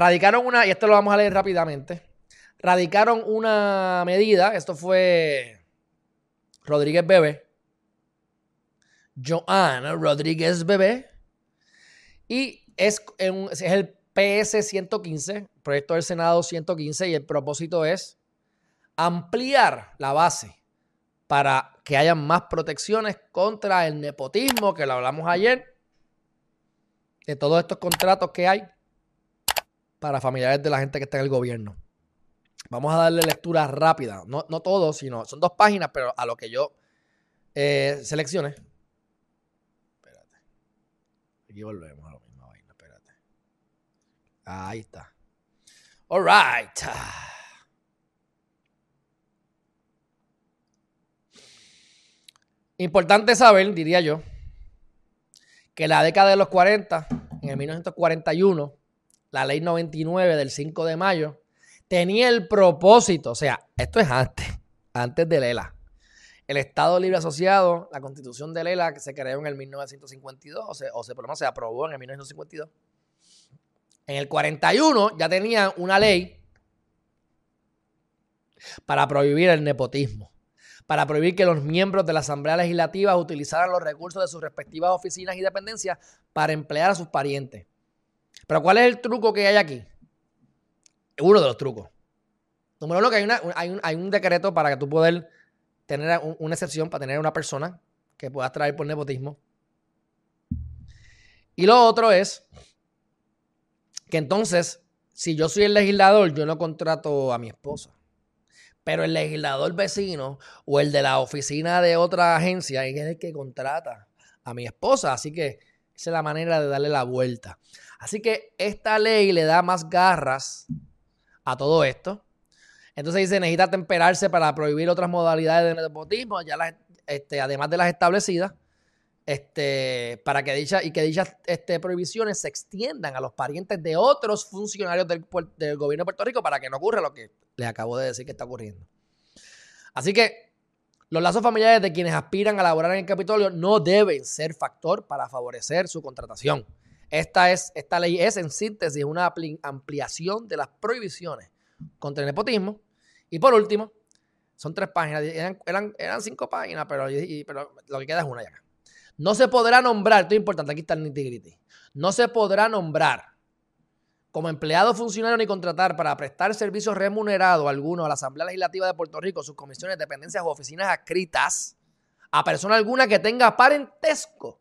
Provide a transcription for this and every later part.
radicaron una, y esto lo vamos a leer rápidamente, radicaron una medida, esto fue Rodríguez Bebé, Joana Rodríguez Bebé, y es, es el PS 115, proyecto del Senado 115, y el propósito es ampliar la base para que haya más protecciones contra el nepotismo, que lo hablamos ayer, de todos estos contratos que hay para familiares de la gente que está en el gobierno. Vamos a darle lectura rápida, no, no todos, sino son dos páginas, pero a lo que yo eh, seleccione. Espérate. Aquí volvemos a lo mismo vaina, espérate. Ahí está. All right. Importante saber, diría yo, que la década de los 40, en el 1941, la ley 99 del 5 de mayo, tenía el propósito, o sea, esto es antes, antes de Lela. El Estado Libre Asociado, la constitución de Lela, que se creó en el 1952, o, se, o se, por lo menos se aprobó en el 1952. En el 41 ya tenía una ley para prohibir el nepotismo para prohibir que los miembros de la Asamblea Legislativa utilizaran los recursos de sus respectivas oficinas y dependencias para emplear a sus parientes. Pero ¿cuál es el truco que hay aquí? Uno de los trucos. Número uno, que hay, hay, un, hay un, decreto para que tú puedas tener una excepción para tener una persona que puedas traer por nepotismo. Y lo otro es que entonces, si yo soy el legislador, yo no contrato a mi esposa. Pero el legislador vecino o el de la oficina de otra agencia es el que contrata a mi esposa. Así que la manera de darle la vuelta. Así que esta ley le da más garras a todo esto. Entonces dice, necesita temperarse para prohibir otras modalidades de nepotismo, ya este, además de las establecidas, este, para que dicha, y que dichas este, prohibiciones se extiendan a los parientes de otros funcionarios del, del, gobierno de Puerto Rico para que no ocurra lo que les acabo de decir que está ocurriendo. Así que los lazos familiares de quienes aspiran a laborar en el Capitolio no deben ser factor para favorecer su contratación. Esta, es, esta ley es, en síntesis, una ampliación de las prohibiciones contra el nepotismo. Y por último, son tres páginas, eran, eran, cinco páginas, pero, pero lo que queda es una ya. No se podrá nombrar, esto es importante, aquí está el nitty No se podrá nombrar como empleado funcionario ni contratar para prestar servicios remunerados alguno a la Asamblea Legislativa de Puerto Rico, sus comisiones, dependencias o oficinas adscritas a persona alguna que tenga parentesco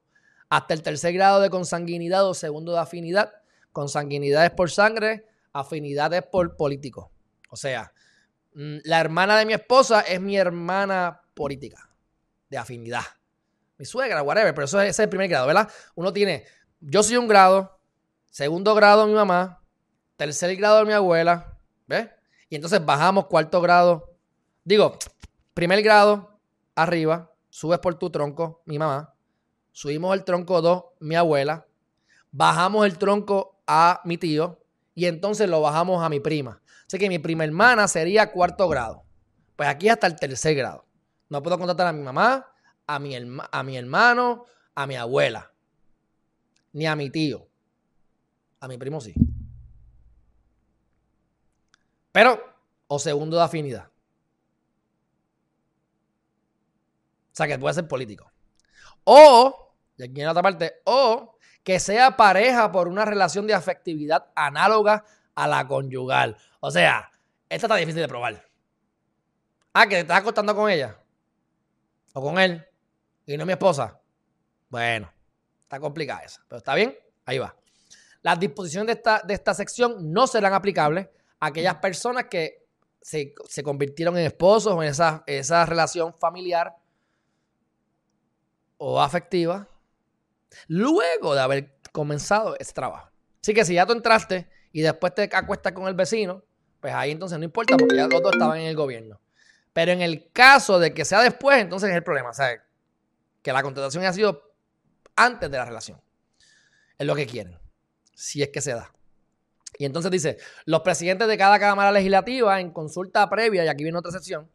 hasta el tercer grado de consanguinidad o segundo de afinidad. Consanguinidad es por sangre, afinidad es por político. O sea, mm, la hermana de mi esposa es mi hermana política, de afinidad mi suegra, whatever, pero eso es, es el primer grado, ¿verdad? Uno tiene, yo soy un grado, segundo grado mi mamá, tercer grado de mi abuela, ¿ves? Y entonces bajamos cuarto grado, digo, primer grado arriba, subes por tu tronco, mi mamá, subimos el tronco 2, mi abuela, bajamos el tronco a mi tío y entonces lo bajamos a mi prima. Así que mi prima hermana sería cuarto grado. Pues aquí hasta el tercer grado. No puedo contratar a mi mamá, a mi, a mi hermano, a mi abuela, ni a mi tío. A mi primo sí. Pero, o segundo de afinidad. O sea, que puede ser político. O, y aquí en otra parte, o que sea pareja por una relación de afectividad análoga a la conyugal. O sea, esta está difícil de probar. Ah, que te estás acostando con ella. O con él y no mi esposa. Bueno, está complicada esa, pero está bien, ahí va. Las disposiciones de esta, de esta sección no serán aplicables aquellas personas que se, convirtieron en esposos o en esa, esa relación familiar o afectiva luego de haber comenzado ese trabajo. Así que si ya tú entraste y después te acuestas con el vecino, pues ahí entonces no importa porque ya los dos estaban en el gobierno. Pero en el caso de que sea después, entonces es el problema. O sea, que la contratación ha sido antes de la relación. Es lo que quieren, si es que se da. Y entonces dice, los presidentes de cada Cámara Legislativa en consulta previa, y aquí viene otra sección,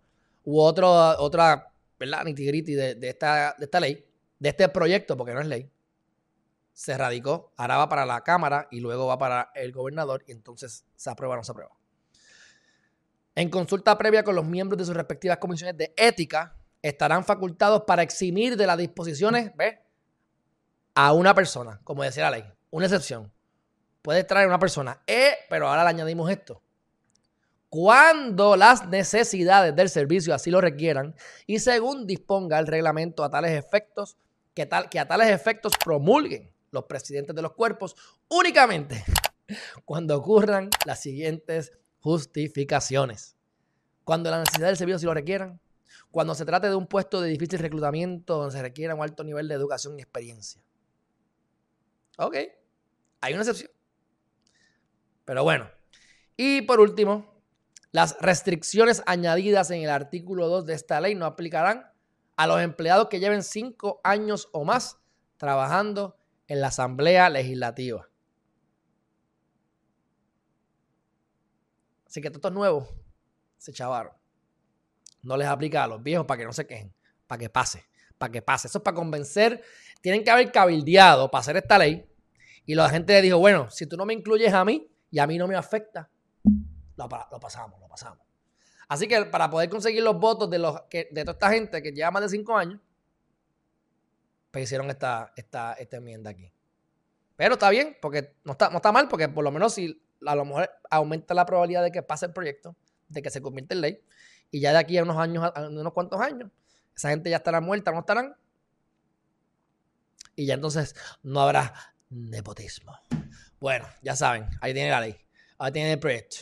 u otro, otra, ¿verdad? Nitigriti de, esta, de esta ley, de este proyecto, porque no es ley, se radicó, ahora va para la Cámara y luego va para el gobernador y entonces se aprueba o no se aprueba. En consulta previa con los miembros de sus respectivas comisiones de ética, estarán facultados para eximir de las disposiciones, ¿ves? A una persona, como decía la ley, una excepción. Puede traer una persona, eh, pero ahora le añadimos esto. Cuando las necesidades del servicio así lo requieran y según disponga el reglamento a tales efectos, que, tal, que a tales efectos promulguen los presidentes de los cuerpos únicamente cuando ocurran las siguientes justificaciones. Cuando la necesidad del servicio si lo requieran, cuando se trate de un puesto de difícil reclutamiento donde se requiera un alto nivel de educación y experiencia. Ok, hay una excepción. Pero bueno. Y por último, las restricciones añadidas en el artículo 2 de esta ley no aplicarán a los empleados que lleven cinco años o más trabajando en la Asamblea Legislativa. Así que todos nuevos se chavaron. No les aplica a los viejos para que no se quejen, para que pase, para que pase. Eso es para convencer. Tienen que haber cabildeado para hacer esta ley. Y la gente le dijo, bueno, si tú no me incluyes a mí y a mí no me afecta, lo, pasamos, lo pasamos. Así que para poder conseguir los votos de, los, de toda esta gente que lleva más de cinco años, pues hicieron esta, esta, esta enmienda aquí. Pero está bien, porque no está, no está mal, porque por lo menos si a lo mejor aumenta la probabilidad de que pase el proyecto, de que se convierta en ley, y ya de aquí a unos años, a unos cuantos años, esa gente ya estará muerta, no estarán. Y ya entonces no habrá nepotismo. Bueno, ya saben, ahí tiene la ley, ahí tiene el proyecto.